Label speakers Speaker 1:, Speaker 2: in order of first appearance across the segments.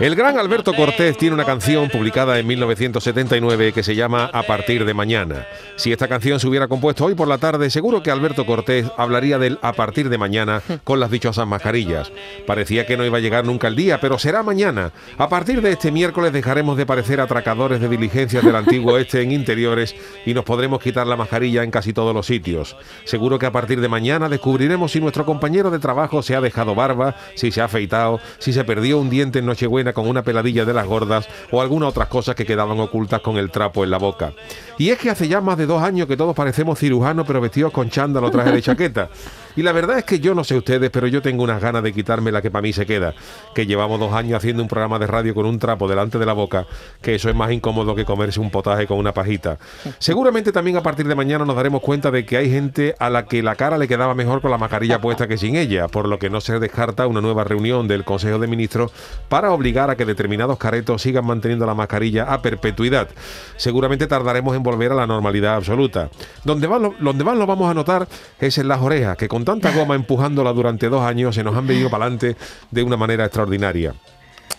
Speaker 1: El gran Alberto Cortés tiene una canción publicada en 1979 que se llama A partir de mañana. Si esta canción se hubiera compuesto hoy por la tarde, seguro que Alberto Cortés hablaría del A partir de mañana con las dichosas mascarillas. Parecía que no iba a llegar nunca el día, pero será mañana. A partir de este miércoles dejaremos de parecer atracadores de diligencias del antiguo este en interiores y nos podremos quitar la mascarilla en casi todos los sitios. Seguro que a partir de mañana descubriremos si nuestro compañero de trabajo se ha dejado barba, si se ha afeitado, si se perdió un diente en Nochebuena con una peladilla de las gordas o alguna otras cosas que quedaban ocultas con el trapo en la boca. Y es que hace ya más de dos años que todos parecemos cirujanos pero vestidos con chándalo traje de chaqueta. Y la verdad es que yo no sé ustedes, pero yo tengo unas ganas de quitarme la que para mí se queda. Que llevamos dos años haciendo un programa de radio con un trapo delante de la boca, que eso es más incómodo que comerse un potaje con una pajita. Seguramente también a partir de mañana nos daremos cuenta de que hay gente a la que la cara le quedaba mejor con la mascarilla puesta que sin ella, por lo que no se descarta una nueva reunión del Consejo de Ministros para obligar a que determinados caretos sigan manteniendo la mascarilla a perpetuidad. Seguramente tardaremos en volver a la normalidad absoluta. Donde más lo, donde más lo vamos a notar es en las orejas, que tanta goma empujándola durante dos años se nos han venido para adelante de una manera extraordinaria.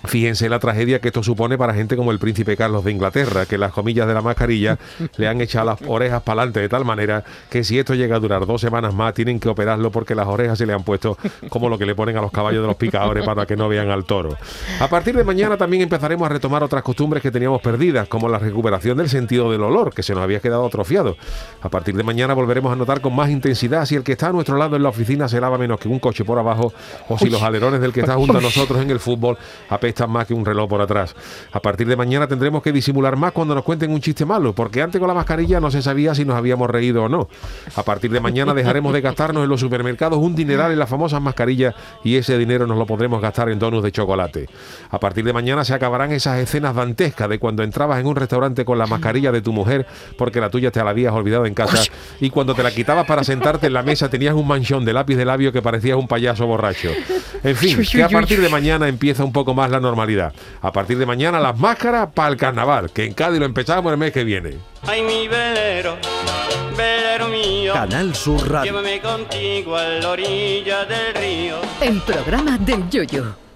Speaker 1: Fíjense la tragedia que esto supone para gente como el príncipe Carlos de Inglaterra, que las comillas de la mascarilla le han echado las orejas para adelante de tal manera que si esto llega a durar dos semanas más, tienen que operarlo porque las orejas se le han puesto como lo que le ponen a los caballos de los picadores para que no vean al toro. A partir de mañana también empezaremos a retomar otras costumbres que teníamos perdidas, como la recuperación del sentido del olor, que se nos había quedado atrofiado. A partir de mañana volveremos a notar con más intensidad si el que está a nuestro lado en la oficina se lava menos que un coche por abajo o si los alerones del que está junto a nosotros en el fútbol apestan más que un reloj por atrás. A partir de mañana tendremos que disimular más cuando nos cuenten un chiste malo, porque antes con la mascarilla no se sabía si nos habíamos reído o no. A partir de mañana dejaremos de gastarnos en los supermercados un dineral en las famosas mascarillas y ese dinero nos lo podremos gastar en donuts de chocolate. A partir de mañana se acabarán esas escenas dantescas de cuando entrabas en un restaurante con la mascarilla de tu mujer porque la tuya te la habías olvidado en casa y cuando te la quitabas para sentarte en la mesa tenías un manchón de lápiz de labio que parecías un payaso borracho. En fin, que a partir de mañana empieza un poco más la normalidad. A partir de mañana las máscaras para el carnaval, que en Cádiz lo empezamos el mes que viene.
Speaker 2: Ay, mi velero, velero mío.
Speaker 3: Canal Sur Radio.
Speaker 2: Llévame contigo a la orilla del río.
Speaker 4: El programa del Yoyo.